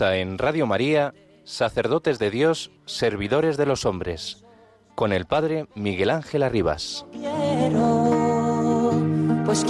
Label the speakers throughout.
Speaker 1: En
Speaker 2: Radio María, Sacerdotes de Dios, Servidores de los Hombres con el padre Miguel Ángel Arribas.
Speaker 1: Pues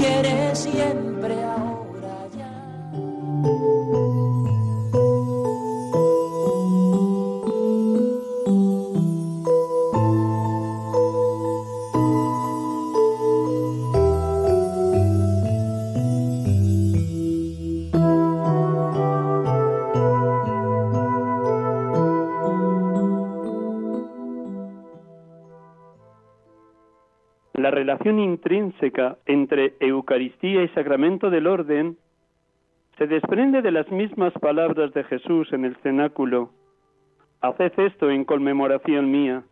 Speaker 3: relación intrínseca entre Eucaristía y sacramento del orden se desprende de las mismas palabras de Jesús en el cenáculo. Haced esto en conmemoración mía.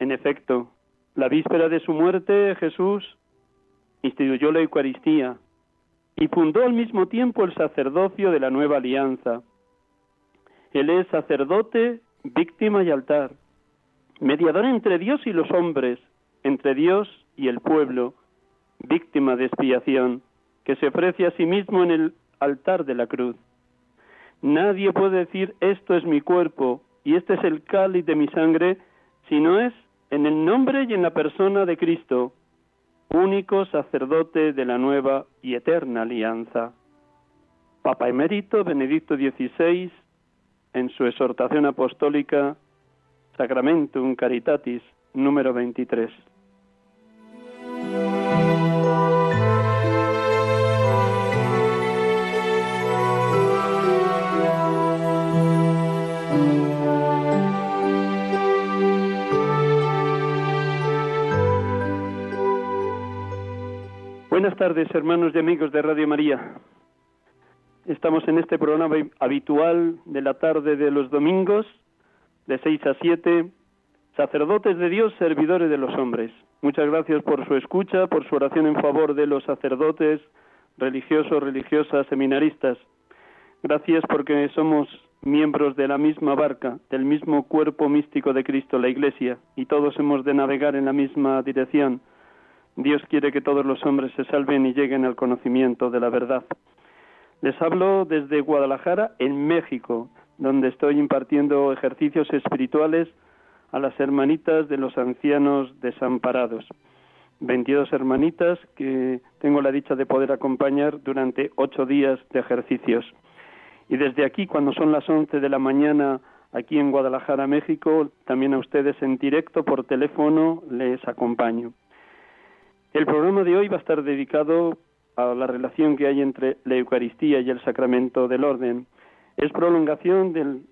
Speaker 3: En efecto, la víspera de su muerte Jesús instituyó la Eucaristía y fundó al mismo tiempo el sacerdocio de la nueva alianza. Él es sacerdote, víctima y altar, mediador entre Dios y los hombres, entre Dios y el pueblo, víctima de expiación, que se ofrece a sí mismo en el altar de la cruz. Nadie puede decir esto es mi cuerpo y este es el cáliz de mi sangre, si no es en el nombre y en la persona de Cristo, único sacerdote de la nueva y eterna alianza. Papa emérito Benedicto XVI, en su exhortación apostólica Sacramentum Caritatis número 23. Buenas tardes, hermanos y amigos de Radio María. Estamos en este programa habitual de la tarde de los domingos, de 6 a 7, sacerdotes de Dios, servidores de los hombres. Muchas gracias por su escucha, por su oración en favor de los sacerdotes, religiosos, religiosas, seminaristas. Gracias porque somos miembros de la misma barca, del mismo cuerpo místico de Cristo, la Iglesia, y todos hemos de navegar en la misma dirección Dios quiere que todos los hombres se salven y lleguen al conocimiento de la verdad. Les hablo desde Guadalajara, en México, donde estoy impartiendo ejercicios espirituales a las hermanitas de los ancianos desamparados. 22 hermanitas que tengo la dicha de poder acompañar durante ocho días de ejercicios. Y desde aquí, cuando son las 11 de la mañana, aquí en Guadalajara, México, también a ustedes en directo por teléfono les acompaño. El programa de hoy va a estar dedicado a la relación que hay entre la Eucaristía y el sacramento del orden. Es prolongación del,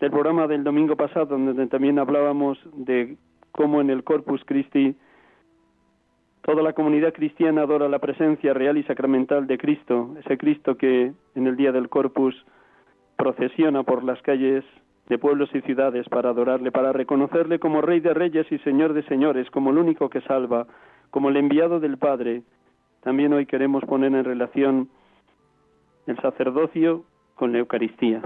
Speaker 3: del programa del domingo pasado, donde también hablábamos de cómo en el Corpus Christi toda la comunidad cristiana adora la presencia real y sacramental de Cristo, ese Cristo que en el día del Corpus procesiona por las calles de pueblos y ciudades para adorarle, para reconocerle como Rey de Reyes y Señor de Señores, como el único que salva, como el enviado del Padre. También hoy queremos poner en relación el sacerdocio con la Eucaristía.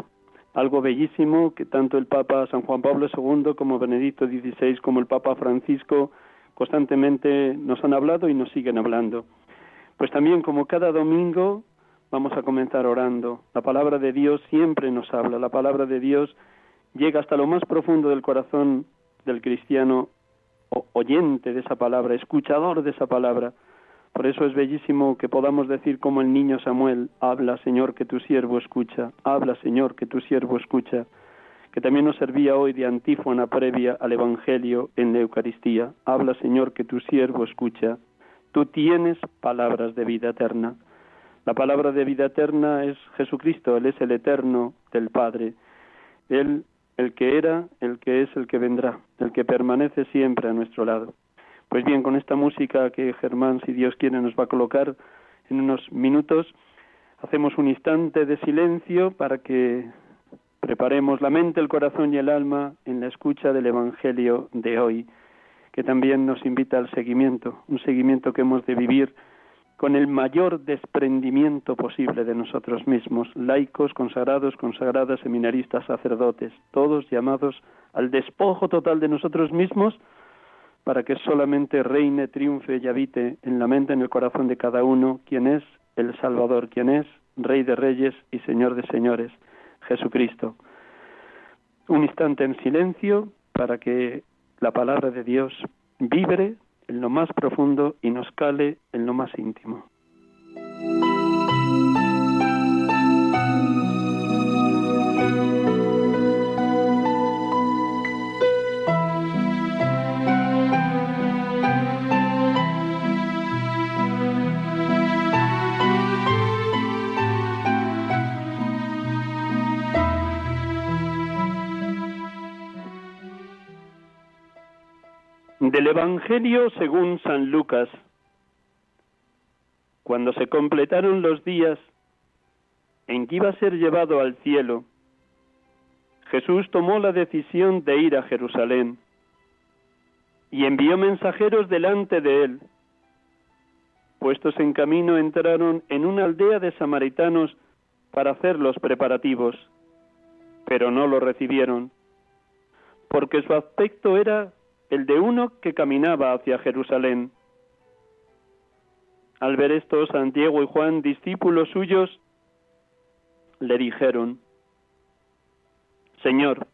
Speaker 3: Algo bellísimo que tanto el Papa San Juan Pablo II como Benedicto XVI como el Papa Francisco constantemente nos han hablado y nos siguen hablando. Pues también como cada domingo vamos a comenzar orando. La palabra de Dios siempre nos habla, la palabra de Dios llega hasta lo más profundo del corazón del cristiano oyente de esa palabra, escuchador de esa palabra. Por eso es bellísimo que podamos decir como el niño Samuel, habla Señor que tu siervo escucha, habla Señor que tu siervo escucha, que también nos servía hoy de antífona previa al Evangelio en la Eucaristía, habla Señor que tu siervo escucha, tú tienes palabras de vida eterna. La palabra de vida eterna es Jesucristo, Él es el eterno del Padre. Él el que era, el que es, el que vendrá, el que permanece siempre a nuestro lado. Pues bien, con esta música que Germán, si Dios quiere, nos va a colocar en unos minutos, hacemos un instante de silencio para que preparemos la mente, el corazón y el alma en la escucha del Evangelio de hoy, que también nos invita al seguimiento, un seguimiento que hemos de vivir con el mayor desprendimiento posible de nosotros mismos, laicos, consagrados, consagradas, seminaristas, sacerdotes, todos llamados al despojo total de nosotros mismos para que solamente reine, triunfe y habite en la mente, en el corazón de cada uno, quien es el Salvador, quien es Rey de Reyes y Señor de Señores, Jesucristo. Un instante en silencio para que la palabra de Dios vibre en lo más profundo y nos cale en lo más íntimo. Del Evangelio según San Lucas. Cuando se completaron los días en que iba a ser llevado al cielo, Jesús tomó la decisión de ir a Jerusalén y envió mensajeros delante de él. Puestos en camino entraron en una aldea de samaritanos para hacer los preparativos, pero no lo recibieron, porque su aspecto era el de uno que caminaba hacia Jerusalén. Al ver esto, Santiago y Juan, discípulos suyos, le dijeron, Señor,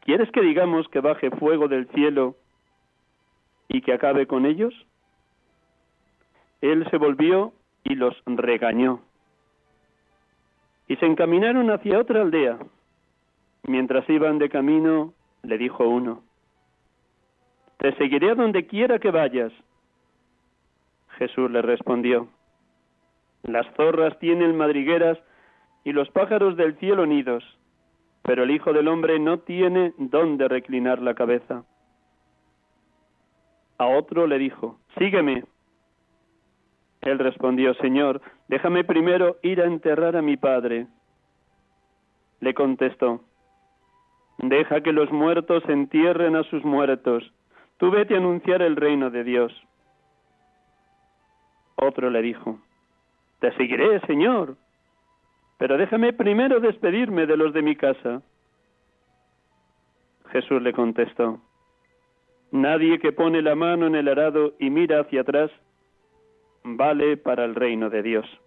Speaker 3: ¿quieres que digamos que baje fuego del cielo y que acabe con ellos? Él se volvió y los regañó. Y se encaminaron hacia otra aldea. Mientras iban de camino, le dijo uno, te seguiré a donde quiera que vayas. Jesús le respondió, las zorras tienen madrigueras y los pájaros del cielo nidos, pero el Hijo del Hombre no tiene dónde reclinar la cabeza. A otro le dijo, sígueme. Él respondió, Señor, déjame primero ir a enterrar a mi padre. Le contestó, deja que los muertos entierren a sus muertos Tú vete a anunciar el reino de Dios. Otro le dijo, Te seguiré, Señor, pero déjame primero despedirme de los de mi casa. Jesús le contestó, Nadie que pone la mano en el arado y mira hacia atrás vale para el reino de Dios.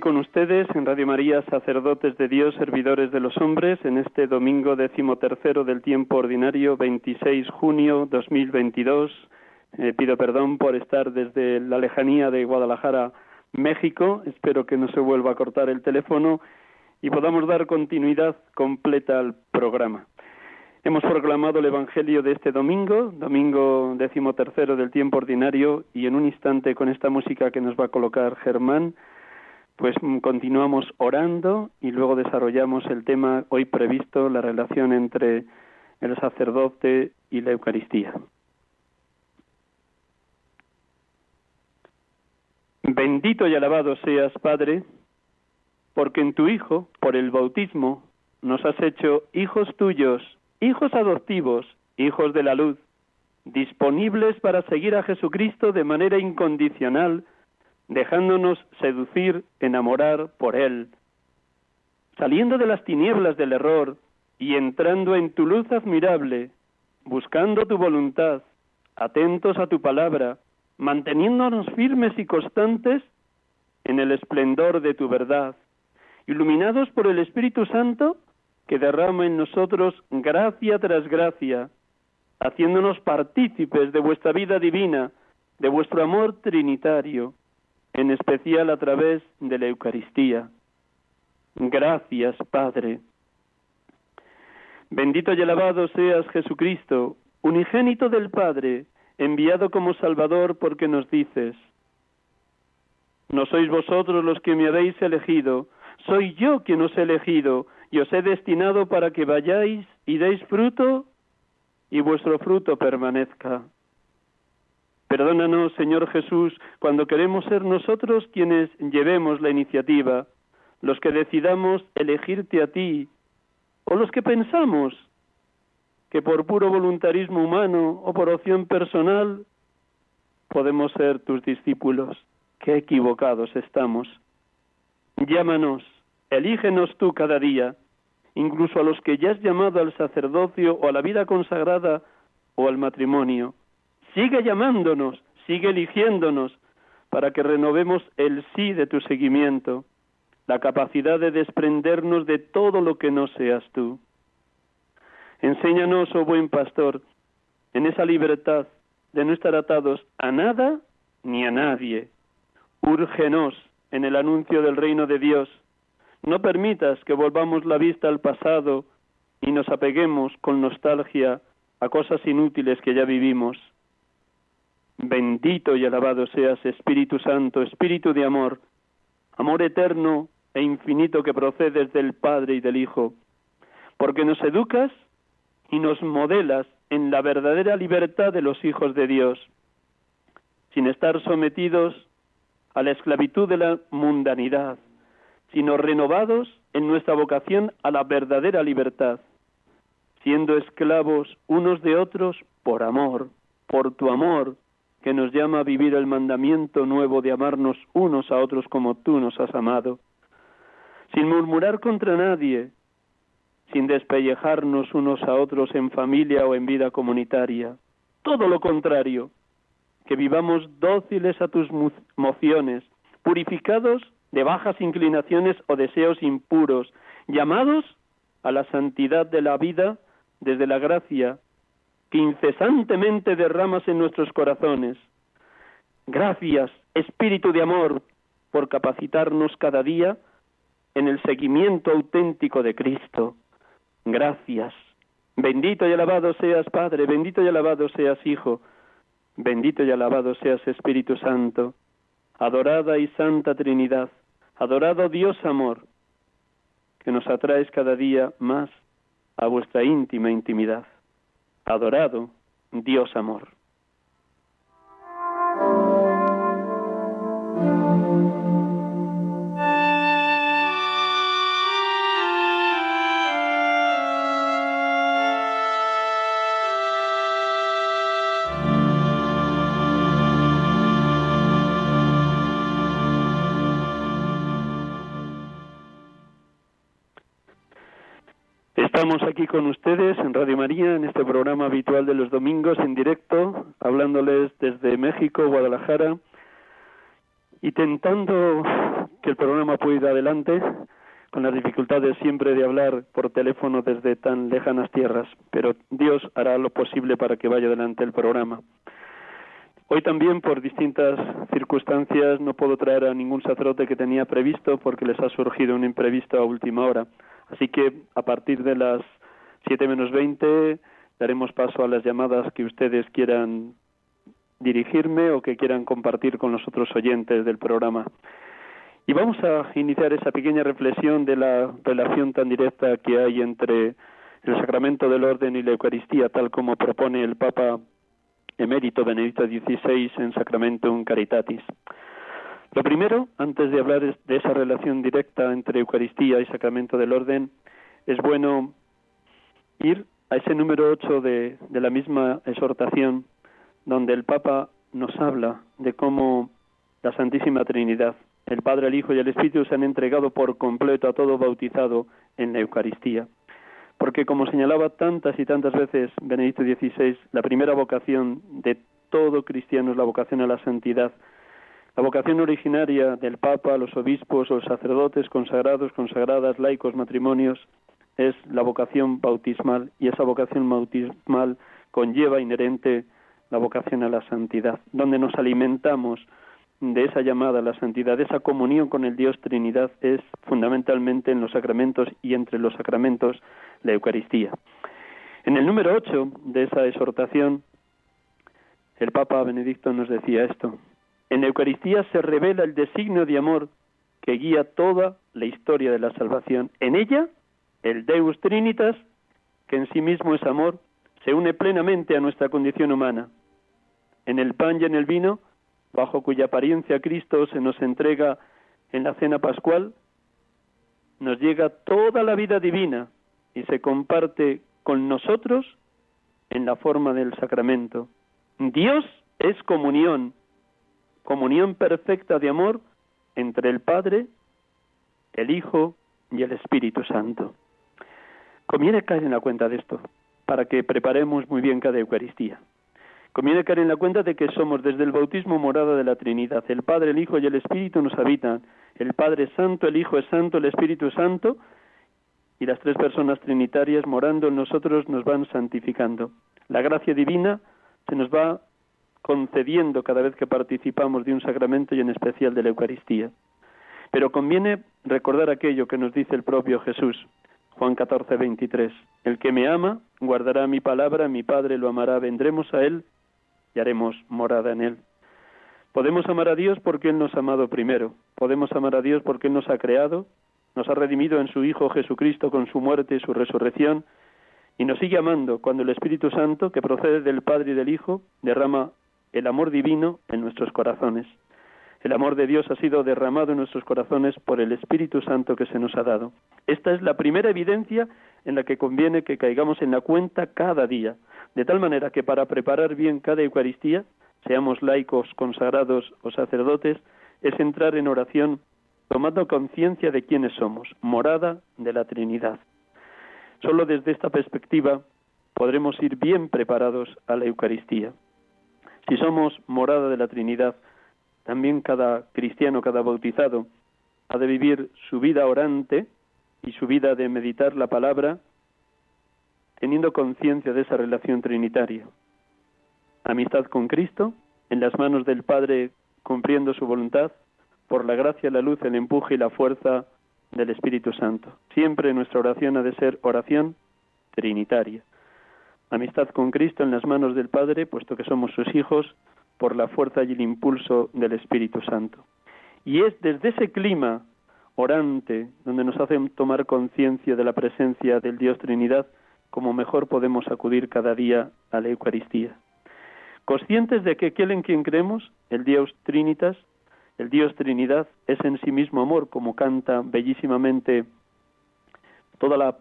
Speaker 3: Con ustedes en Radio María, sacerdotes de Dios, servidores de los hombres, en este domingo decimotercero del tiempo ordinario, 26 junio 2022. Eh, pido perdón por estar desde la lejanía de Guadalajara, México. Espero que no se vuelva a cortar el teléfono y podamos dar continuidad completa al programa. Hemos proclamado el Evangelio de este domingo, domingo decimotercero del tiempo ordinario, y en un instante con esta música que nos va a colocar Germán, pues mm, continuamos orando y luego desarrollamos el tema hoy previsto, la relación entre el sacerdote y la Eucaristía. Bendito y alabado seas, Padre, porque en tu Hijo, por el bautismo, nos has hecho hijos tuyos, hijos adoptivos, hijos de la luz, disponibles para seguir a Jesucristo de manera incondicional, dejándonos seducir, enamorar por Él, saliendo de las tinieblas del error y entrando en tu luz admirable, buscando tu voluntad, atentos a tu palabra, manteniéndonos firmes y constantes en el esplendor de tu verdad, iluminados por el Espíritu Santo que derrama en nosotros gracia tras gracia, haciéndonos partícipes de vuestra vida divina, de vuestro amor trinitario, en especial a través de la Eucaristía. Gracias, Padre. Bendito y alabado seas Jesucristo, unigénito del Padre, enviado como Salvador porque nos dices, no sois vosotros los que me habéis elegido, soy yo quien os he elegido y os he destinado para que vayáis y deis fruto y vuestro fruto permanezca. Perdónanos, Señor Jesús, cuando queremos ser nosotros quienes llevemos la iniciativa, los que decidamos elegirte a ti, o los que pensamos que por puro voluntarismo humano o por opción personal podemos ser tus discípulos. Qué equivocados estamos. Llámanos, elígenos tú cada día, incluso a los que ya has llamado al sacerdocio o a la vida consagrada o al matrimonio Sigue llamándonos, sigue eligiéndonos para que renovemos el sí de tu seguimiento, la capacidad de desprendernos de todo lo que no seas tú. Enséñanos, oh buen pastor, en esa libertad de no estar atados a nada ni a nadie. Úrgenos en el anuncio del reino de Dios. No permitas que volvamos la vista al pasado y nos apeguemos con nostalgia a cosas inútiles que ya vivimos. Bendito y alabado seas, Espíritu Santo, Espíritu de amor, amor eterno e infinito que procedes del Padre y del Hijo, porque nos educas y nos modelas en la verdadera libertad de los hijos de Dios, sin estar sometidos a la esclavitud de la mundanidad, sino renovados en nuestra vocación a la verdadera libertad, siendo esclavos unos de otros por amor, por tu amor, que nos llama a vivir el mandamiento nuevo de amarnos unos a otros como tú nos has amado, sin murmurar contra nadie, sin despellejarnos unos a otros en familia o en vida comunitaria. Todo lo contrario, que vivamos dóciles a tus mociones, purificados de bajas inclinaciones o deseos impuros, llamados a la santidad de la vida desde la gracia que incesantemente derramas en nuestros corazones. Gracias, Espíritu de Amor, por capacitarnos cada día en el seguimiento auténtico de Cristo. Gracias. Bendito y alabado seas Padre, bendito y alabado seas Hijo, bendito y alabado seas Espíritu Santo. Adorada y Santa Trinidad, adorado Dios Amor, que nos atraes cada día más a vuestra íntima intimidad adorado Dios amor. Estamos aquí con ustedes en Radio María, en este programa habitual de los domingos en directo, hablándoles desde México, Guadalajara, y tentando que el programa pueda ir adelante con las dificultades siempre de hablar por teléfono desde tan lejanas tierras, pero Dios hará lo posible para que vaya adelante el programa. Hoy también, por distintas circunstancias, no puedo traer a ningún sacerdote que tenía previsto porque les ha surgido un imprevisto a última hora. Así que a partir de las siete menos veinte daremos paso a las llamadas que ustedes quieran dirigirme o que quieran compartir con los otros oyentes del programa. Y vamos a iniciar esa pequeña reflexión de la relación tan directa que hay entre el sacramento del orden y la Eucaristía, tal como propone el Papa emérito Benedicto XVI en Sacramentum Caritatis. Lo primero, antes de hablar de esa relación directa entre Eucaristía y Sacramento del Orden, es bueno ir a ese número 8 de, de la misma exhortación, donde el Papa nos habla de cómo la Santísima Trinidad el Padre, el Hijo y el Espíritu se han entregado por completo a todo bautizado en la Eucaristía. Porque, como señalaba tantas y tantas veces Benedicto XVI, la primera vocación de todo cristiano es la vocación a la santidad. La vocación originaria del Papa, los obispos, los sacerdotes, consagrados, consagradas, laicos, matrimonios, es la vocación bautismal y esa vocación bautismal conlleva inherente la vocación a la santidad, donde nos alimentamos de esa llamada a la santidad, de esa comunión con el Dios Trinidad es fundamentalmente en los sacramentos y entre los sacramentos la Eucaristía. En el número 8 de esa exhortación, el Papa Benedicto nos decía esto. En la Eucaristía se revela el designio de amor que guía toda la historia de la salvación. En ella, el Deus Trinitas, que en sí mismo es amor, se une plenamente a nuestra condición humana. En el pan y en el vino, bajo cuya apariencia Cristo se nos entrega en la cena pascual, nos llega toda la vida divina y se comparte con nosotros en la forma del sacramento. Dios es comunión, comunión perfecta de amor entre el Padre, el Hijo y el Espíritu Santo. Conviene caer en la cuenta de esto para que preparemos muy bien cada Eucaristía. Conviene caer en la cuenta de que somos desde el bautismo morada de la Trinidad. El Padre, el Hijo y el Espíritu nos habitan. El Padre es santo, el Hijo es santo, el Espíritu es santo. Y las tres personas trinitarias morando en nosotros nos van santificando. La gracia divina se nos va concediendo cada vez que participamos de un sacramento y en especial de la Eucaristía. Pero conviene recordar aquello que nos dice el propio Jesús, Juan 14, 23. El que me ama guardará mi palabra, mi Padre lo amará, vendremos a él y haremos morada en Él. Podemos amar a Dios porque Él nos ha amado primero. Podemos amar a Dios porque Él nos ha creado, nos ha redimido en su Hijo Jesucristo con su muerte y su resurrección, y nos sigue amando cuando el Espíritu Santo, que procede del Padre y del Hijo, derrama el amor divino en nuestros corazones. El amor de Dios ha sido derramado en nuestros corazones por el Espíritu Santo que se nos ha dado. Esta es la primera evidencia en la que conviene que caigamos en la cuenta cada día, de tal manera que para preparar bien cada Eucaristía, seamos laicos, consagrados o sacerdotes, es entrar en oración tomando conciencia de quiénes somos, morada de la Trinidad. Solo desde esta perspectiva podremos ir bien preparados a la Eucaristía. Si somos morada de la Trinidad, también cada cristiano, cada bautizado, ha de vivir su vida orante y su vida de meditar la palabra teniendo conciencia de esa relación trinitaria. Amistad con Cristo, en las manos del Padre cumpliendo su voluntad, por la gracia, la luz, el empuje y la fuerza del Espíritu Santo. Siempre nuestra oración ha de ser oración trinitaria. Amistad con Cristo en las manos del Padre, puesto que somos sus hijos, por la fuerza y el impulso del Espíritu Santo. Y es desde ese clima orante, donde nos hacen tomar conciencia de la presencia del Dios Trinidad, como mejor podemos acudir cada día a la Eucaristía. Conscientes de que aquel en quien creemos, el Dios Trinitas, el Dios Trinidad, es en sí mismo amor, como canta bellísimamente toda la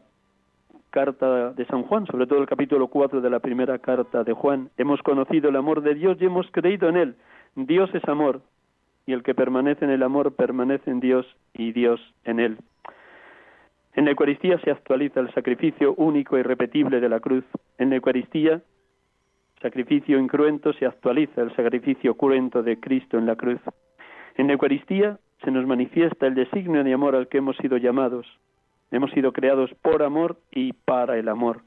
Speaker 3: carta de San Juan, sobre todo el capítulo 4 de la primera carta de Juan. Hemos conocido el amor de Dios y hemos creído en él. Dios es amor, y el que permanece en el amor permanece en Dios y Dios en él. En la Eucaristía se actualiza el sacrificio único y repetible de la cruz. En la Eucaristía, sacrificio incruento, se actualiza el sacrificio cruento de Cristo en la cruz. En la Eucaristía se nos manifiesta el designio de amor al que hemos sido llamados. Hemos sido creados por amor y para el amor,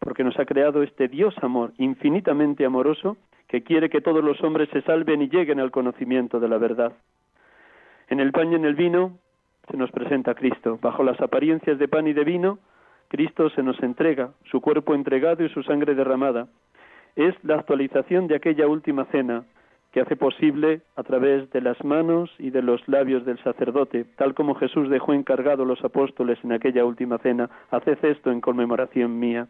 Speaker 3: porque nos ha creado este Dios amor infinitamente amoroso que quiere que todos los hombres se salven y lleguen al conocimiento de la verdad. En el pan y en el vino se nos presenta Cristo. Bajo las apariencias de pan y de vino, Cristo se nos entrega, su cuerpo entregado y su sangre derramada. Es la actualización de aquella última cena que hace posible a través de las manos y de los labios del sacerdote, tal como Jesús dejó encargado a los apóstoles en aquella última cena, haced esto en conmemoración mía.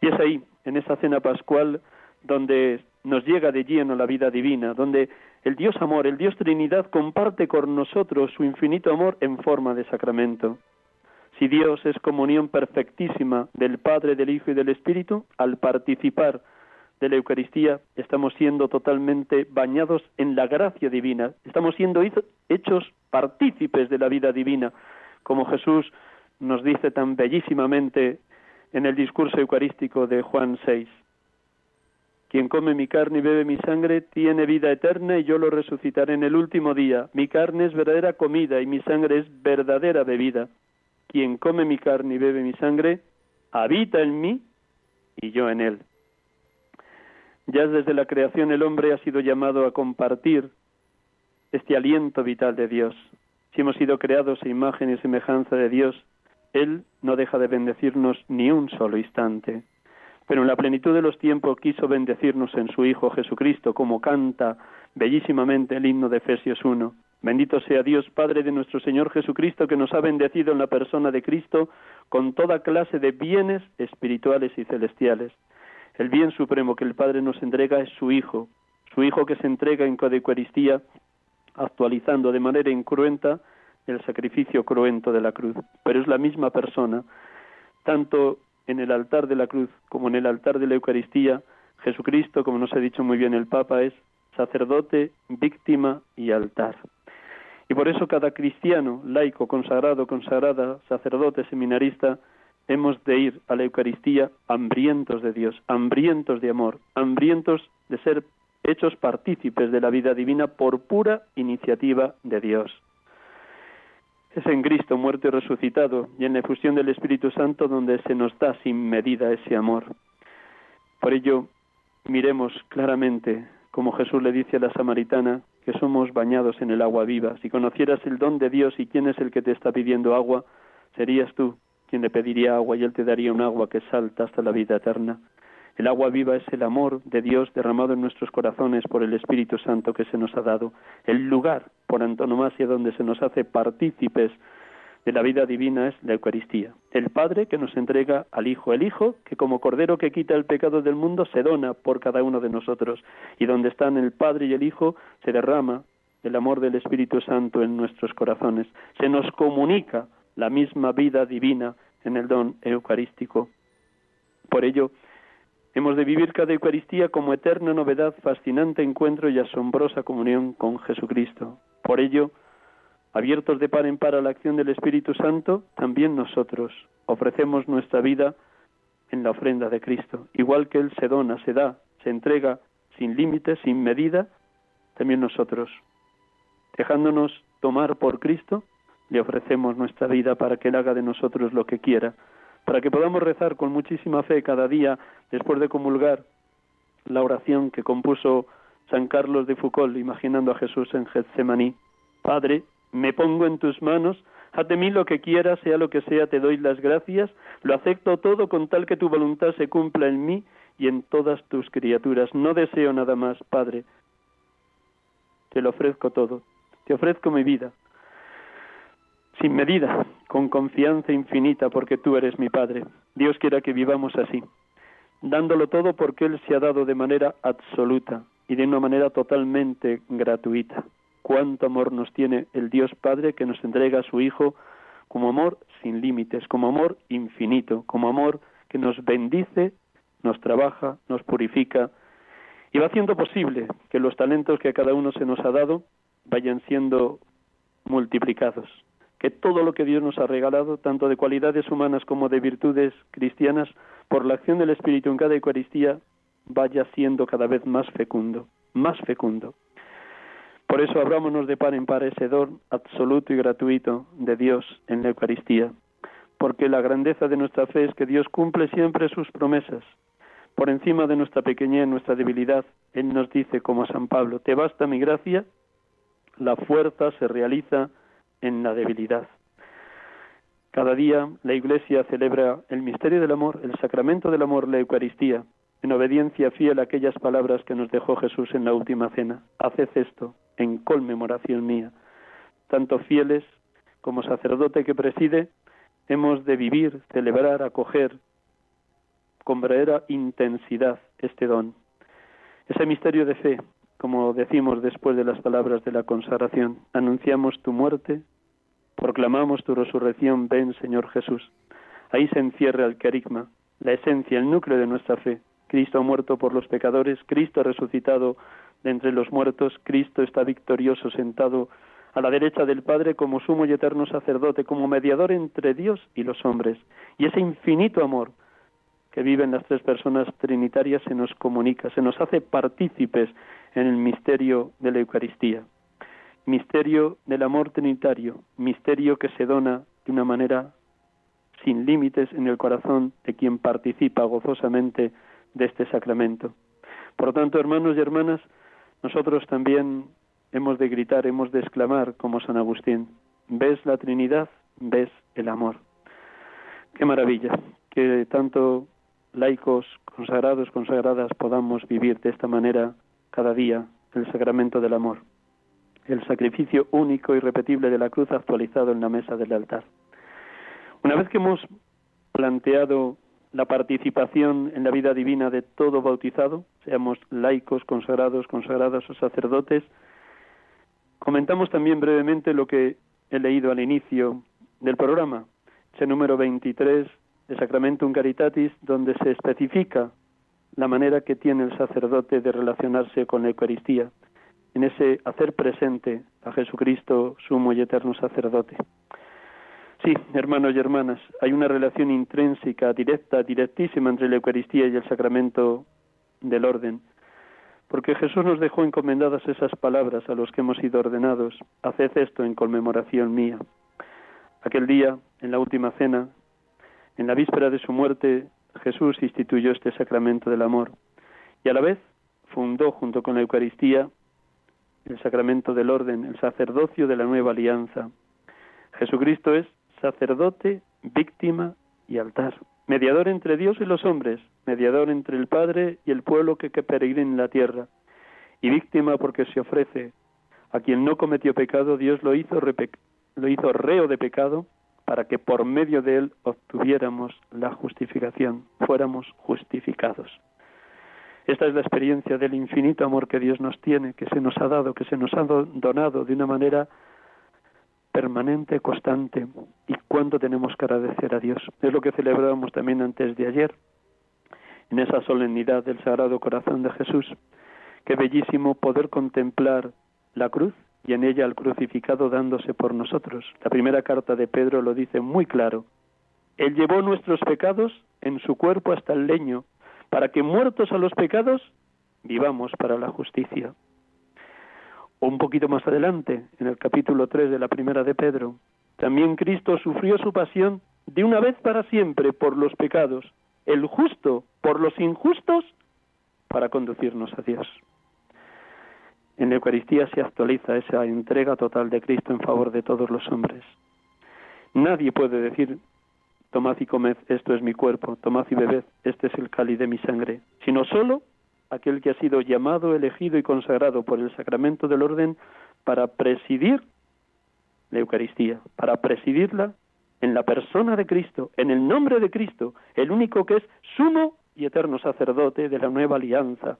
Speaker 3: Y es ahí, en esa cena pascual, donde nos llega de lleno la vida divina, donde el Dios amor, el Dios Trinidad comparte con nosotros su infinito amor en forma de sacramento. Si Dios es comunión perfectísima del Padre, del Hijo y del Espíritu, al participar de la Eucaristía estamos siendo totalmente bañados en la gracia divina, estamos siendo hechos partícipes de la vida divina, como Jesús nos dice tan bellísimamente en el discurso eucarístico de Juan 6. Quien come mi carne y bebe mi sangre tiene vida eterna y yo lo resucitaré en el último día. Mi carne es verdadera comida y mi sangre es verdadera bebida. Quien come mi carne y bebe mi sangre habita en mí y yo en él. Ya desde la creación el hombre ha sido llamado a compartir este aliento vital de Dios. Si hemos sido creados a imagen y semejanza de Dios, Él no deja de bendecirnos ni un solo instante. Pero en la plenitud de los tiempos quiso bendecirnos en su Hijo Jesucristo, como canta bellísimamente el himno de Efesios 1. Bendito sea Dios Padre de nuestro Señor Jesucristo, que nos ha bendecido en la persona de Cristo con toda clase de bienes espirituales y celestiales el bien supremo que el Padre nos entrega es su Hijo, su Hijo que se entrega en cada Eucaristía, actualizando de manera incruenta el sacrificio cruento de la cruz. Pero es la misma persona, tanto en el altar de la cruz como en el altar de la Eucaristía, Jesucristo, como nos ha dicho muy bien el Papa, es sacerdote, víctima y altar. Y por eso cada cristiano, laico, consagrado, consagrada, sacerdote, seminarista, hemos de ir a la Eucaristía hambrientos de Dios, hambrientos de amor, hambrientos de ser hechos partícipes de la vida divina por pura iniciativa de Dios. Es en Cristo muerto y resucitado y en la efusión del Espíritu Santo donde se nos da sin medida ese amor. Por ello, miremos claramente como Jesús le dice a la samaritana que somos bañados en el agua viva. Si conocieras el don de Dios y quién es el que te está pidiendo agua, serías tú, quien le pediría agua y él te daría un agua que salta hasta la vida eterna. El agua viva es el amor de Dios derramado en nuestros corazones por el Espíritu Santo que se nos ha dado. El lugar por antonomasia donde se nos hace partícipes de la vida divina es la Eucaristía. El Padre que nos entrega al Hijo, el Hijo que como Cordero que quita el pecado del mundo se dona por cada uno de nosotros. Y donde están el Padre y el Hijo se derrama el amor del Espíritu Santo en nuestros corazones. Se nos comunica la misma vida divina en el don eucarístico. Por ello, hemos de vivir cada Eucaristía como eterna novedad, fascinante encuentro y asombrosa comunión con Jesucristo. Por ello, abiertos de par en par a la acción del Espíritu Santo, también nosotros ofrecemos nuestra vida en la ofrenda de Cristo. Igual que Él se dona, se da, se entrega sin límites, sin medida, también nosotros, dejándonos tomar por Cristo, le ofrecemos nuestra vida para que Él haga de nosotros lo que quiera, para que podamos rezar con muchísima fe cada día después de comulgar la oración que compuso San Carlos de Foucault imaginando a Jesús en Getsemaní. Padre, me pongo en tus manos, haz de mí lo que quieras, sea lo que sea, te doy las gracias, lo acepto todo con tal que tu voluntad se cumpla en mí y en todas tus criaturas. No deseo nada más, Padre. Te lo ofrezco todo. Te ofrezco mi vida, sin medida, con confianza infinita, porque tú eres mi Padre. Dios quiera que vivamos así, dándolo todo porque Él se ha dado de manera absoluta y de una manera totalmente gratuita. Cuánto amor nos tiene el Dios Padre que nos entrega a su Hijo como amor sin límites, como amor infinito, como amor que nos bendice, nos trabaja, nos purifica y va haciendo posible que los talentos que a cada uno se nos ha dado vayan siendo multiplicados que todo lo que Dios nos ha regalado, tanto de cualidades humanas como de virtudes cristianas, por la acción del Espíritu en cada Eucaristía, vaya siendo cada vez más fecundo, más fecundo. Por eso abrámonos de par en par ese don absoluto y gratuito de Dios en la Eucaristía, porque la grandeza de nuestra fe es que Dios cumple siempre sus promesas. Por encima de nuestra pequeñez, nuestra debilidad, Él nos dice, como a San Pablo, te basta mi gracia, la fuerza se realiza en la debilidad. Cada día la Iglesia celebra el misterio del amor, el sacramento del amor, la Eucaristía, en obediencia fiel a aquellas palabras que nos dejó Jesús en la última cena. Haced esto en conmemoración mía. Tanto fieles como sacerdote que preside, hemos de vivir, celebrar, acoger con verdadera intensidad este don. Ese misterio de fe, como decimos después de las palabras de la consagración, anunciamos tu muerte, proclamamos tu resurrección, ven Señor Jesús. Ahí se encierra el carigma, la esencia, el núcleo de nuestra fe. Cristo muerto por los pecadores, Cristo resucitado de entre los muertos, Cristo está victorioso sentado a la derecha del Padre como sumo y eterno sacerdote, como mediador entre Dios y los hombres. Y ese infinito amor que vive en las tres personas trinitarias se nos comunica, se nos hace partícipes en el misterio de la Eucaristía. Misterio del amor trinitario, misterio que se dona de una manera sin límites en el corazón de quien participa gozosamente de este sacramento. Por lo tanto, hermanos y hermanas, nosotros también hemos de gritar, hemos de exclamar como San Agustín, ves la Trinidad, ves el amor. Qué maravilla que tanto laicos, consagrados, consagradas podamos vivir de esta manera cada día el sacramento del amor, el sacrificio único y repetible de la cruz actualizado en la mesa del altar. Una vez que hemos planteado la participación en la vida divina de todo bautizado, seamos laicos, consagrados, consagradas o sacerdotes. Comentamos también brevemente lo que he leído al inicio del programa, ese número 23 de Sacramentum Caritatis, donde se especifica la manera que tiene el sacerdote de relacionarse con la Eucaristía, en ese hacer presente a Jesucristo, sumo y eterno sacerdote. Sí, hermanos y hermanas, hay una relación intrínseca, directa, directísima entre la Eucaristía y el sacramento del orden, porque Jesús nos dejó encomendadas esas palabras a los que hemos sido ordenados, haced esto en conmemoración mía. Aquel día, en la última cena, en la víspera de su muerte, Jesús instituyó este sacramento del amor y a la vez fundó junto con la Eucaristía el sacramento del orden, el sacerdocio de la nueva alianza. Jesucristo es sacerdote, víctima y altar. Mediador entre Dios y los hombres, mediador entre el Padre y el pueblo que, que peregrina en la tierra, y víctima porque se ofrece. A quien no cometió pecado, Dios lo hizo, lo hizo reo de pecado para que por medio de él obtuviéramos la justificación, fuéramos justificados. Esta es la experiencia del infinito amor que Dios nos tiene, que se nos ha dado, que se nos ha donado de una manera permanente, constante. ¿Y cuánto tenemos que agradecer a Dios? Es lo que celebrábamos también antes de ayer, en esa solemnidad del Sagrado Corazón de Jesús. Qué bellísimo poder contemplar la cruz y en ella al crucificado dándose por nosotros. La primera carta de Pedro lo dice muy claro. Él llevó nuestros pecados en su cuerpo hasta el leño, para que muertos a los pecados vivamos para la justicia un poquito más adelante, en el capítulo 3 de la primera de Pedro, también Cristo sufrió su pasión de una vez para siempre por los pecados, el justo por los injustos, para conducirnos a Dios. En la Eucaristía se actualiza esa entrega total de Cristo en favor de todos los hombres. Nadie puede decir, tomad y comed, esto es mi cuerpo, tomad y bebed, este es el cáliz de mi sangre, sino solo aquel que ha sido llamado, elegido y consagrado por el sacramento del orden para presidir la Eucaristía, para presidirla en la persona de Cristo, en el nombre de Cristo, el único que es sumo y eterno sacerdote de la nueva alianza.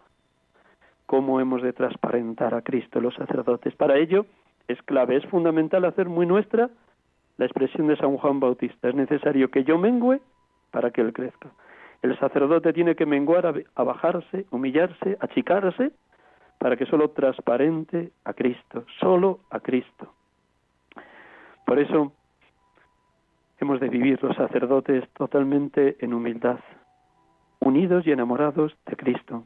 Speaker 3: ¿Cómo hemos de transparentar a Cristo los sacerdotes? Para ello es clave, es fundamental hacer muy nuestra la expresión de San Juan Bautista. Es necesario que yo mengüe para que Él crezca. El sacerdote tiene que menguar, a, bajarse, humillarse, achicarse, para que solo transparente a Cristo, solo a Cristo. Por eso hemos de vivir los sacerdotes totalmente en humildad, unidos y enamorados de Cristo,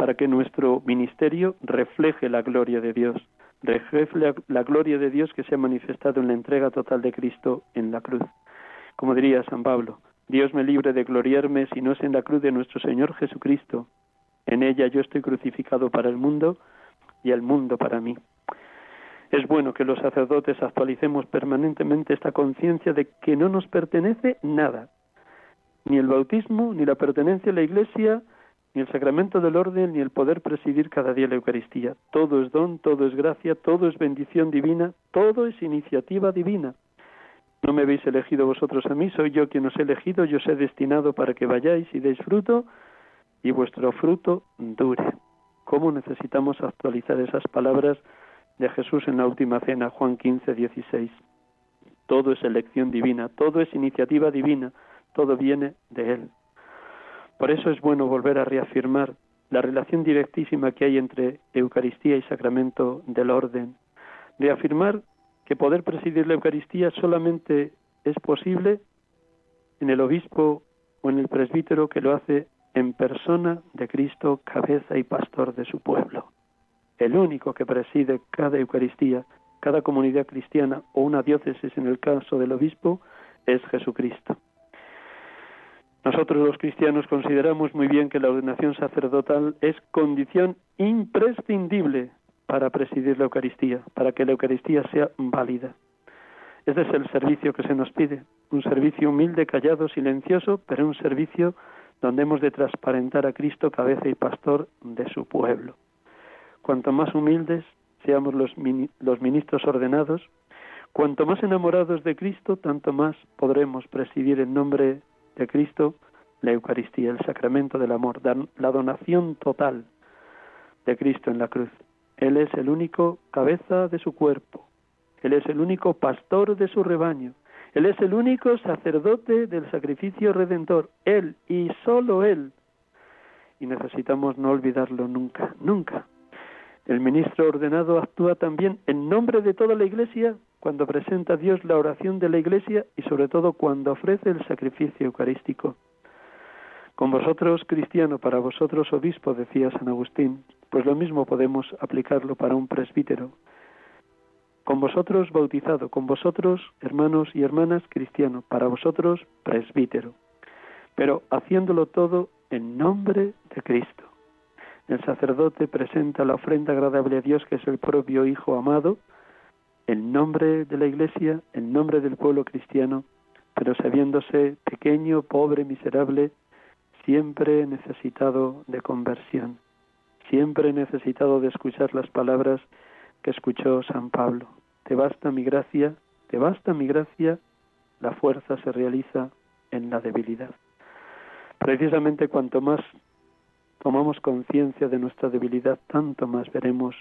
Speaker 3: para que nuestro ministerio refleje la gloria de Dios, refleje la gloria de Dios que se ha manifestado en la entrega total de Cristo en la cruz. Como diría San Pablo, Dios me libre de gloriarme si no es en la cruz de nuestro Señor Jesucristo. En ella yo estoy crucificado para el mundo y el mundo para mí. Es bueno que los sacerdotes actualicemos permanentemente esta conciencia de que no nos pertenece nada, ni el bautismo, ni la pertenencia a la Iglesia, ni el sacramento del orden, ni el poder presidir cada día la Eucaristía. Todo es don, todo es gracia, todo es bendición divina, todo es iniciativa divina. No me habéis elegido vosotros a mí, soy yo quien os he elegido, yo os he destinado para que vayáis y deis fruto, y vuestro fruto dure. ¿Cómo necesitamos actualizar esas palabras de Jesús en la última cena, Juan 15, 16? Todo es elección divina, todo es iniciativa divina, todo viene de Él. Por eso es bueno volver a reafirmar la relación directísima que hay entre Eucaristía y sacramento del orden, reafirmar que poder presidir la Eucaristía solamente es posible en el obispo o en el presbítero que lo hace en persona de Cristo, cabeza y pastor de su pueblo. El único que preside cada Eucaristía, cada comunidad cristiana o una diócesis en el caso del obispo es Jesucristo. Nosotros los cristianos consideramos muy bien que la ordenación sacerdotal es condición imprescindible para presidir la Eucaristía, para que la Eucaristía sea válida. Ese es el servicio que se nos pide, un servicio humilde, callado, silencioso, pero un servicio donde hemos de transparentar a Cristo cabeza y pastor de su pueblo. Cuanto más humildes seamos los, los ministros ordenados, cuanto más enamorados de Cristo, tanto más podremos presidir en nombre de Cristo la Eucaristía, el sacramento del amor, la donación total de Cristo en la cruz. Él es el único cabeza de su cuerpo, Él es el único pastor de su rebaño, Él es el único sacerdote del sacrificio redentor, Él y solo Él. Y necesitamos no olvidarlo nunca, nunca. El ministro ordenado actúa también en nombre de toda la Iglesia cuando presenta a Dios la oración de la Iglesia y sobre todo cuando ofrece el sacrificio eucarístico. Con vosotros, cristiano, para vosotros, obispo, decía San Agustín, pues lo mismo podemos aplicarlo para un presbítero. Con vosotros, bautizado, con vosotros, hermanos y hermanas, cristiano, para vosotros, presbítero. Pero haciéndolo todo en nombre de Cristo. El sacerdote presenta la ofrenda agradable a Dios, que es el propio Hijo amado, en nombre de la Iglesia, en nombre del pueblo cristiano, pero sabiéndose pequeño, pobre, miserable, siempre necesitado de conversión, siempre necesitado de escuchar las palabras que escuchó San Pablo. Te basta mi gracia, te basta mi gracia, la fuerza se realiza en la debilidad. Precisamente cuanto más tomamos conciencia de nuestra debilidad, tanto más veremos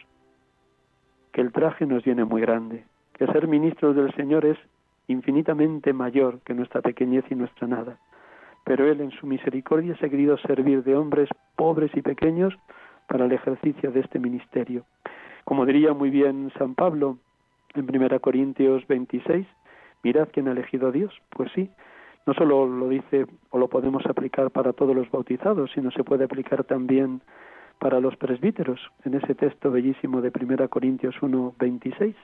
Speaker 3: que el traje nos viene muy grande, que ser ministros del Señor es infinitamente mayor que nuestra pequeñez y nuestra nada. Pero Él en su misericordia se ha querido servir de hombres pobres y pequeños para el ejercicio de este ministerio. Como diría muy bien San Pablo en 1 Corintios 26, mirad quién ha elegido a Dios. Pues sí, no solo lo dice o lo podemos aplicar para todos los bautizados, sino se puede aplicar también para los presbíteros, en ese texto bellísimo de 1 Corintios 1, 26.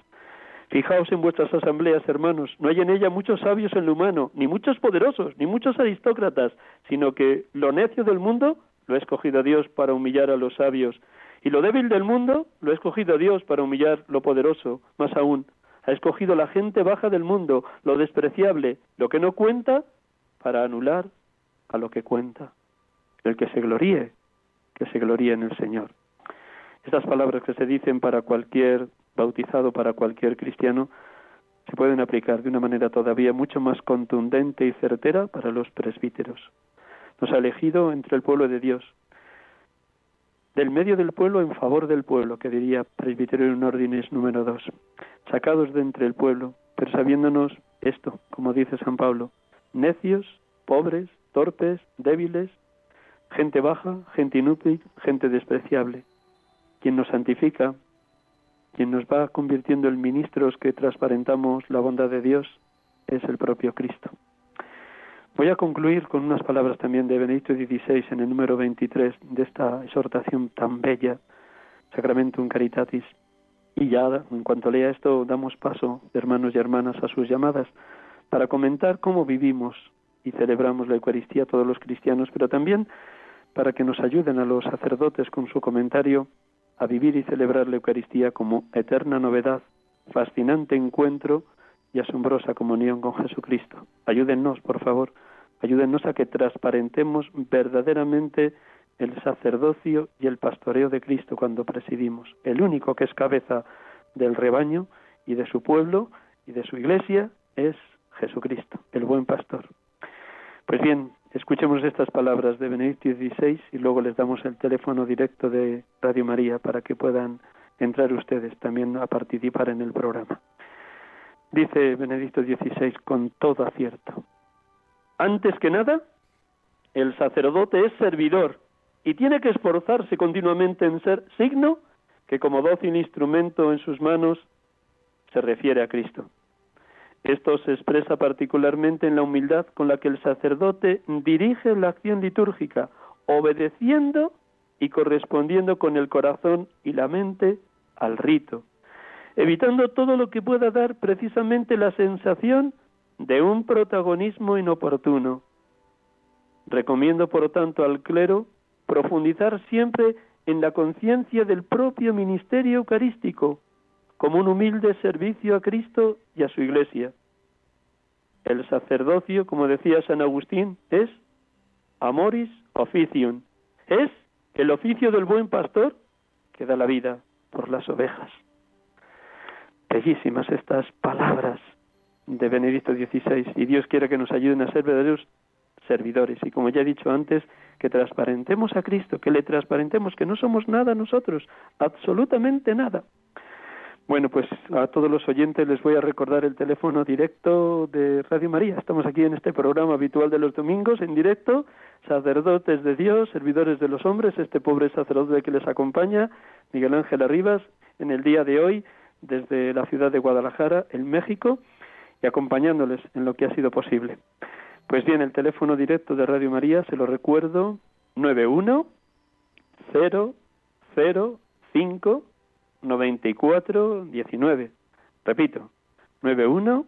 Speaker 3: Fijaos en vuestras asambleas, hermanos, no hay en ella muchos sabios en lo humano, ni muchos poderosos, ni muchos aristócratas, sino que lo necio del mundo lo ha escogido Dios para humillar a los sabios, y lo débil del mundo lo ha escogido Dios para humillar lo poderoso, más aún, ha escogido la gente baja del mundo, lo despreciable, lo que no cuenta, para anular a lo que cuenta. El que se gloríe, que se gloríe en el Señor. Estas palabras que se dicen para cualquier bautizado, para cualquier cristiano, se pueden aplicar de una manera todavía mucho más contundente y certera para los presbíteros. Nos ha elegido entre el pueblo de Dios, del medio del pueblo en favor del pueblo, que diría presbítero en órdenes número dos, sacados de entre el pueblo, pero sabiéndonos esto, como dice San Pablo, necios, pobres, torpes, débiles, gente baja, gente inútil, gente despreciable. Quien nos santifica, quien nos va convirtiendo en ministros que transparentamos la bondad de Dios, es el propio Cristo. Voy a concluir con unas palabras también de Benedicto XVI en el número 23 de esta exhortación tan bella, Sacramentum Caritatis. Y ya en cuanto lea esto, damos paso, hermanos y hermanas, a sus llamadas para comentar cómo vivimos y celebramos la Eucaristía todos los cristianos, pero también para que nos ayuden a los sacerdotes con su comentario a vivir y celebrar la Eucaristía como eterna novedad, fascinante encuentro y asombrosa comunión con Jesucristo. Ayúdennos, por favor, ayúdennos a que transparentemos verdaderamente el sacerdocio y el pastoreo de Cristo cuando presidimos, el único que es cabeza del rebaño y de su pueblo y de su iglesia es Jesucristo, el buen pastor. Pues bien, escuchemos estas palabras de Benedicto XVI y luego les damos el teléfono directo de Radio María para que puedan entrar ustedes también a participar en el programa. Dice Benedicto XVI con todo acierto. Antes que nada, el sacerdote es servidor y tiene que esforzarse continuamente en ser signo que como dócil instrumento en sus manos se refiere a Cristo. Esto se expresa particularmente en la humildad con la que el sacerdote dirige la acción litúrgica, obedeciendo y correspondiendo con el corazón y la mente al rito, evitando todo lo que pueda dar precisamente la sensación de un protagonismo inoportuno. Recomiendo, por tanto, al clero profundizar siempre en la conciencia del propio ministerio eucarístico, como un humilde servicio a Cristo y a su Iglesia. El sacerdocio, como decía San Agustín, es amoris officium, es el oficio del buen pastor que da la vida por las ovejas. Bellísimas estas palabras de Benedicto XVI y Dios quiere que nos ayuden a ser verdaderos servidores y como ya he dicho antes, que transparentemos a Cristo, que le transparentemos que no somos nada nosotros, absolutamente nada. Bueno, pues a todos los oyentes les voy a recordar el teléfono directo de Radio María. Estamos aquí en este programa habitual de los domingos en directo, sacerdotes de Dios, servidores de los hombres, este pobre sacerdote que les acompaña, Miguel Ángel Arribas, en el día de hoy desde la ciudad de Guadalajara, en México, y acompañándoles en lo que ha sido posible. Pues bien, el teléfono directo de Radio María, se lo recuerdo, 91 005 94 19. Repito, 91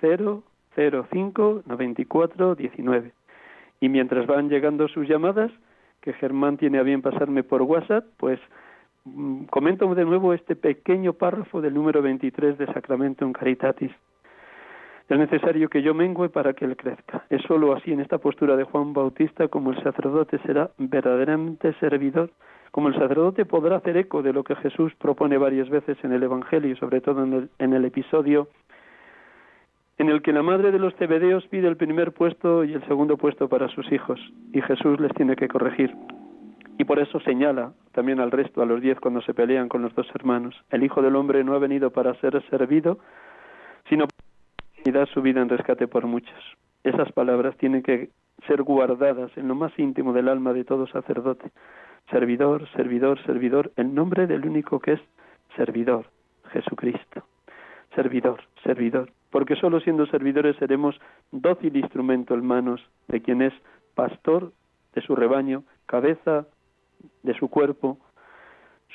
Speaker 3: 005 94 19. Y mientras van llegando sus llamadas, que Germán tiene a bien pasarme por WhatsApp, pues mm, comento de nuevo este pequeño párrafo del número 23 de Sacramento en Caritatis. Es necesario que yo mengue para que Él crezca. Es sólo así en esta postura de Juan Bautista como el sacerdote será verdaderamente servidor, como el sacerdote podrá hacer eco de lo que Jesús propone varias veces en el Evangelio, sobre todo en el, en el episodio en el que la madre de los cebedeos pide el primer puesto y el segundo puesto para sus hijos, y Jesús les tiene que corregir. Y por eso señala también al resto, a los diez, cuando se pelean con los dos hermanos. El Hijo del Hombre no ha venido para ser servido, sino y da su vida en rescate por muchos. Esas palabras tienen que ser guardadas en lo más íntimo del alma de todo sacerdote. Servidor, servidor, servidor, el nombre del único que es servidor, Jesucristo. Servidor, servidor, porque solo siendo servidores seremos dócil instrumento en manos de quien es pastor de su rebaño, cabeza de su cuerpo,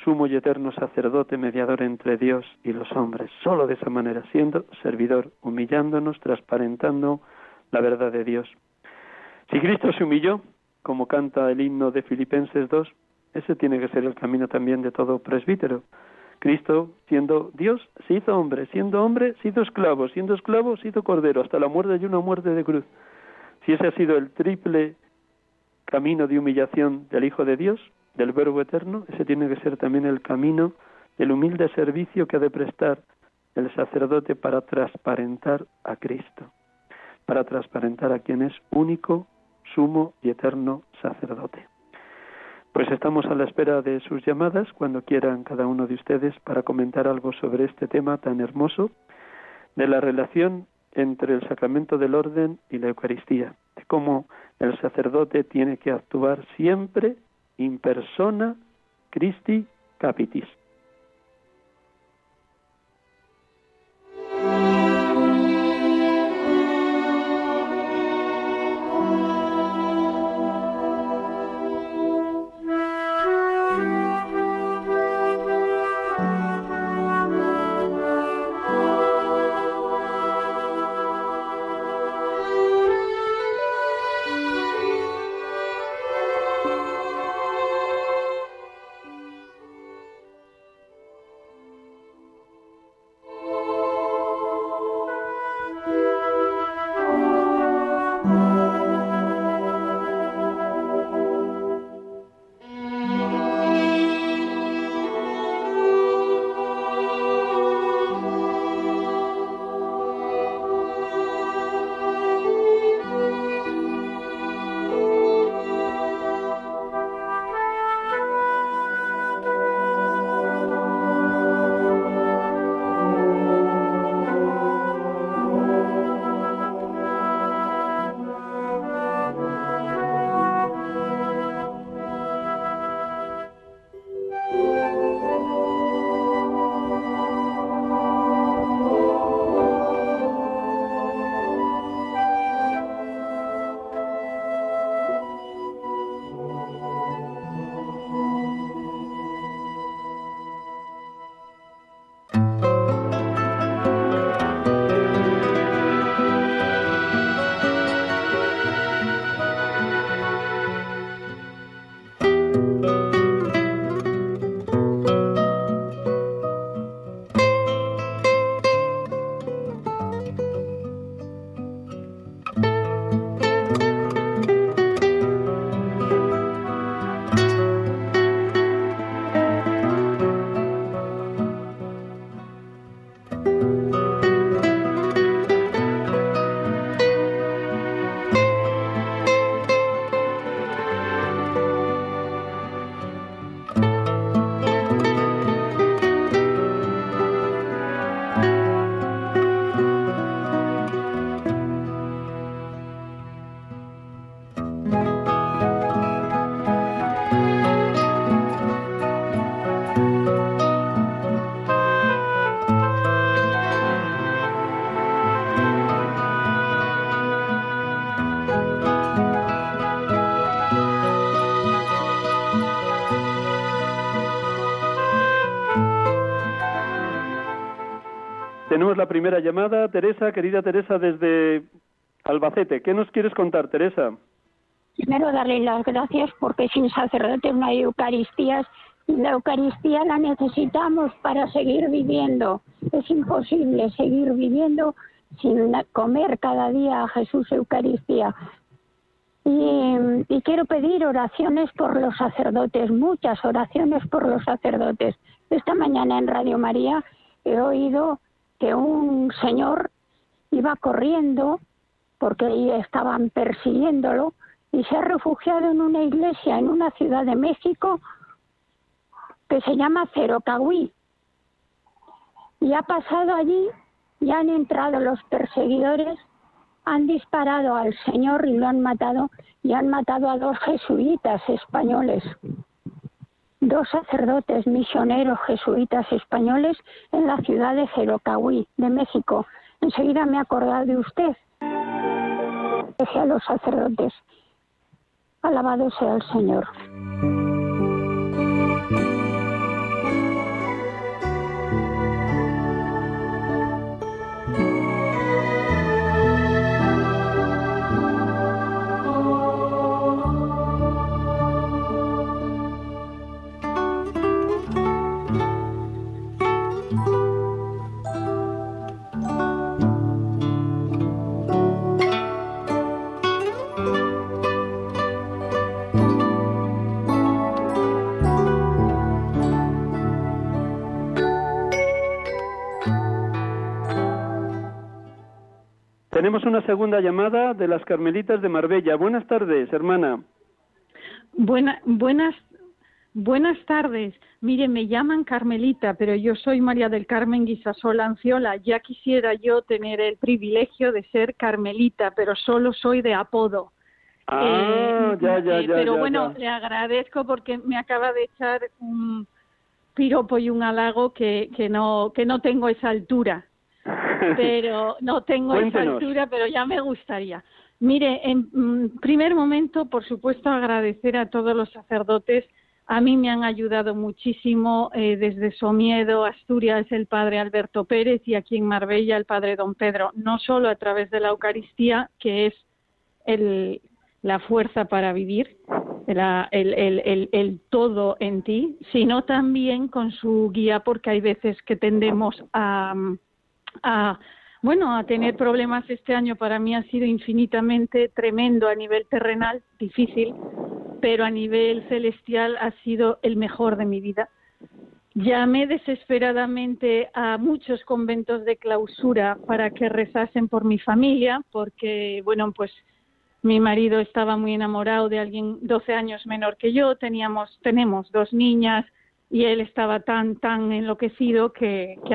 Speaker 3: sumo y eterno sacerdote, mediador entre Dios y los hombres, solo de esa manera, siendo servidor, humillándonos, transparentando la verdad de Dios. Si Cristo se humilló, como canta el himno de Filipenses 2, ese tiene que ser el camino también de todo presbítero. Cristo, siendo Dios, se hizo hombre, siendo hombre, se hizo esclavo, siendo esclavo, se hizo cordero, hasta la muerte y una muerte de cruz. Si ese ha sido el triple camino de humillación del Hijo de Dios, del Verbo Eterno, ese tiene que ser también el camino del humilde servicio que ha de prestar el sacerdote para transparentar a Cristo, para transparentar a quien es único, sumo y eterno sacerdote. Pues estamos a la espera de sus llamadas cuando quieran cada uno de ustedes para comentar algo sobre este tema tan hermoso de la relación entre el sacramento del orden y la Eucaristía, de cómo el sacerdote tiene que actuar siempre in persona Christi capitis. Tenemos la primera llamada, Teresa, querida Teresa, desde Albacete. ¿Qué nos quieres contar, Teresa?
Speaker 4: Primero darle las gracias porque sin sacerdotes no hay Eucaristías y la Eucaristía la necesitamos para seguir viviendo. Es imposible seguir viviendo sin comer cada día a Jesús Eucaristía. Y, y, quiero pedir oraciones por los sacerdotes, muchas oraciones por los sacerdotes. Esta mañana en Radio María he oído que un señor iba corriendo porque estaban persiguiéndolo y se ha refugiado en una iglesia en una ciudad de México que se llama Cerocahui. Y ha pasado allí y han entrado los perseguidores, han disparado al señor y lo han matado y han matado a dos jesuitas españoles dos sacerdotes misioneros jesuitas españoles en la ciudad de Jerocahui, de México. Enseguida me he acordado de usted. a los sacerdotes. Alabado sea el Señor.
Speaker 3: Tenemos una segunda llamada de las Carmelitas de Marbella. Buenas tardes, hermana.
Speaker 5: Buena, buenas, buenas tardes. Mire, me llaman Carmelita, pero yo soy María del Carmen Guisasola Anciola. Ya quisiera yo tener el privilegio de ser Carmelita, pero solo soy de apodo.
Speaker 3: Ah, ya, ya,
Speaker 5: eh,
Speaker 3: ya.
Speaker 5: Pero bueno, le agradezco porque me acaba de echar un piropo y un halago que, que no que no tengo esa altura. Pero no tengo esa altura, pero ya me gustaría. Mire, en mm, primer momento, por supuesto, agradecer a todos los sacerdotes. A mí me han ayudado muchísimo eh, desde Somiedo, Asturias, el padre Alberto Pérez y aquí en Marbella el padre Don Pedro, no solo a través de la Eucaristía, que es el, la fuerza para vivir, el, el, el, todo en ti, sino también con su guía, porque hay veces que tendemos a a bueno, a tener problemas este año para mí ha sido infinitamente tremendo a nivel terrenal, difícil, pero a nivel celestial ha sido el mejor de mi vida. Llamé desesperadamente a muchos conventos de clausura para que rezasen por mi familia, porque, bueno, pues mi marido estaba muy enamorado de alguien 12 años menor que yo, teníamos, tenemos dos niñas y él estaba tan, tan enloquecido que, que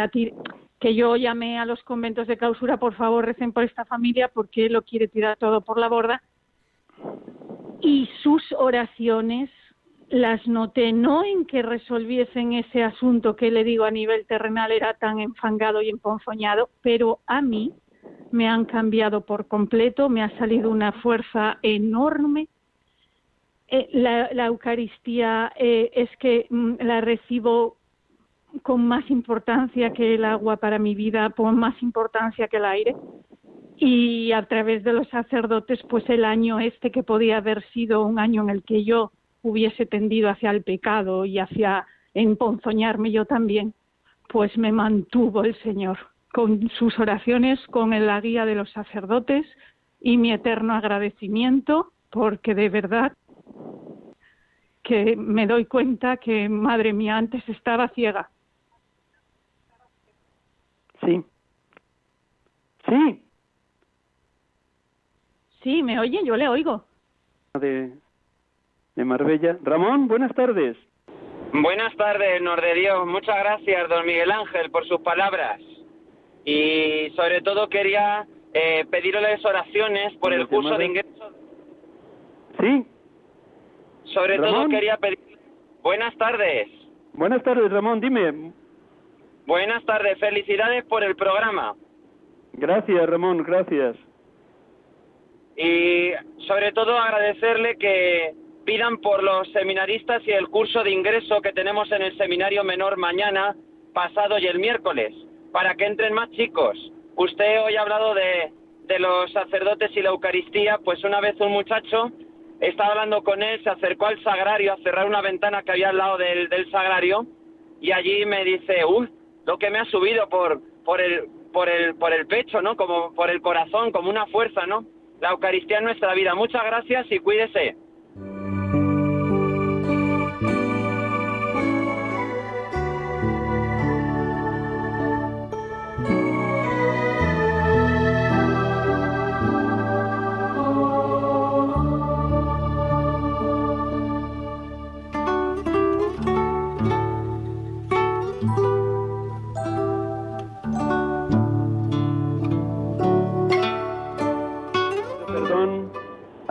Speaker 5: que yo llamé a los conventos de clausura, por favor recen por esta familia porque lo quiere tirar todo por la borda. Y sus oraciones las noté no en que resolviesen ese asunto que le digo a nivel terrenal era tan enfangado y emponzoñado, pero a mí me han cambiado por completo, me ha salido una fuerza enorme. Eh, la, Eucaristía eh, es que mm, la recibo con más importancia que el agua para mi vida, con más importancia que el aire. Y a través de los sacerdotes, pues el año este que podía haber sido un año en el que yo hubiese tendido hacia el pecado y hacia emponzoñarme yo también, pues me mantuvo el Señor con sus oraciones, con la guía de los sacerdotes y mi eterno agradecimiento, porque de verdad que me doy cuenta que, madre mía, antes estaba ciega
Speaker 3: Sí. Sí.
Speaker 5: Sí, ¿me oye? Yo le oigo.
Speaker 3: De, de Marbella. Ramón, buenas tardes.
Speaker 6: Buenas tardes, Nor de Dios. Muchas gracias, don Miguel Ángel, por sus palabras. Y sobre todo quería eh, pedirles oraciones por el curso de ingreso.
Speaker 3: Sí.
Speaker 6: Sobre todo quería pedir. Buenas tardes.
Speaker 3: Buenas tardes, Ramón. Dime.
Speaker 6: Buenas tardes, felicidades por el programa.
Speaker 3: Gracias, Ramón, gracias.
Speaker 6: Y sobre todo agradecerle que pidan por los seminaristas y el curso de ingreso que tenemos en el seminario menor mañana, pasado y el miércoles, para que entren más chicos. Usted hoy ha hablado de, de los sacerdotes y la Eucaristía, pues una vez un muchacho estaba hablando con él, se acercó al sagrario a cerrar una ventana que había al lado del, del sagrario y allí me dice, uy, lo que me ha subido por, por, el, por, el, por el pecho, ¿no? Como por el corazón, como una fuerza, ¿no? La Eucaristía en nuestra vida. Muchas gracias y cuídese.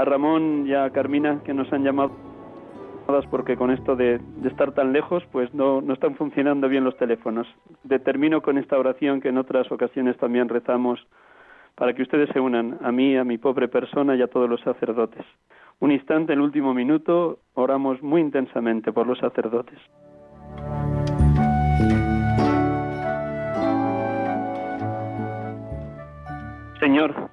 Speaker 3: Ramón y a Carmina que nos han llamado porque con esto de, estar tan lejos pues no, no están funcionando bien los teléfonos. Determino con esta oración que en otras ocasiones también rezamos para que ustedes se unan a mí, a mi pobre persona y a todos los sacerdotes. Un instante, el último minuto, oramos muy intensamente por los sacerdotes. Señor,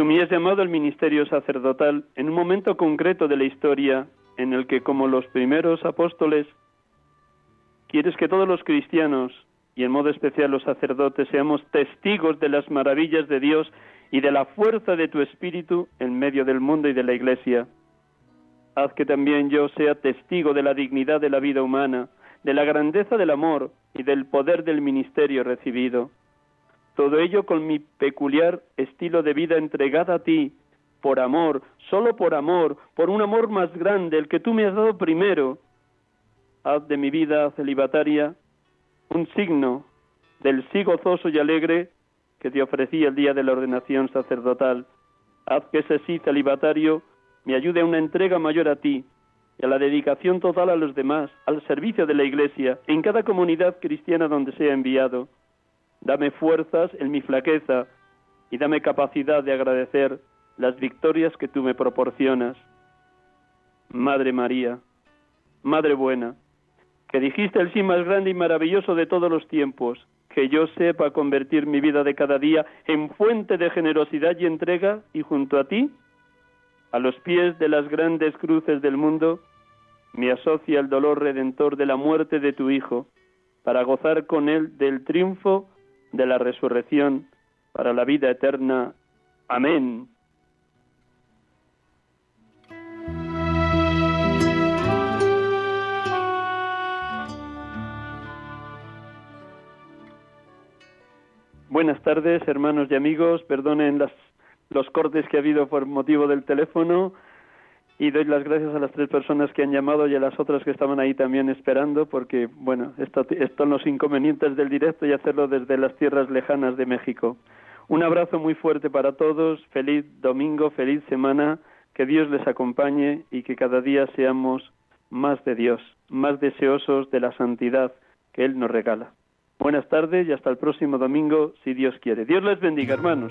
Speaker 3: Has llamado al ministerio sacerdotal en un momento concreto de la historia en el que, como los primeros apóstoles, quieres que todos los cristianos, y en modo especial los sacerdotes, seamos testigos de las maravillas de Dios y de la fuerza de tu Espíritu en medio del mundo y de la Iglesia. Haz que también yo sea testigo de la dignidad de la vida humana, de la grandeza del amor y del poder del ministerio recibido. Todo ello con mi peculiar estilo de vida entregada a ti, por amor, solo por amor, por un amor más grande, el que tú me has dado primero. Haz de mi vida celibataria un signo del sí gozoso y alegre que te ofrecí el día de la ordenación sacerdotal. Haz que ese sí celibatario me ayude a una entrega mayor a ti y a la dedicación total a los demás, al servicio de la Iglesia, en cada comunidad cristiana donde sea enviado. Dame fuerzas en mi flaqueza y dame capacidad de agradecer las victorias que tú me proporcionas. Madre María, Madre buena, que dijiste el sí más grande y maravilloso de todos los tiempos, que yo sepa convertir mi vida de cada día en fuente de generosidad y entrega y junto a ti, a los pies de las grandes cruces del mundo, me asocia el dolor redentor de la muerte de tu Hijo, para gozar con él del triunfo de la resurrección para la vida eterna. Amén. Buenas tardes, hermanos y amigos. Perdonen las, los cortes que ha habido por motivo del teléfono y doy las gracias a las tres personas que han llamado y a las otras que estaban ahí también esperando porque, bueno, esto, son los inconvenientes del directo y hacerlo desde las tierras lejanas de México. Un abrazo muy fuerte para todos, feliz domingo, feliz semana, que Dios les acompañe y que cada día seamos más de Dios, más deseosos de la santidad que Él nos regala. Buenas tardes y hasta el próximo domingo, si Dios quiere. Dios les bendiga, hermanos.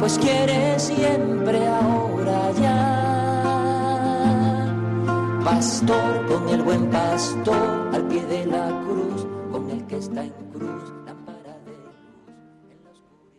Speaker 1: pues quiere siempre ahora ya. Pastor con el buen pastor al pie de la cruz, con el que está en cruz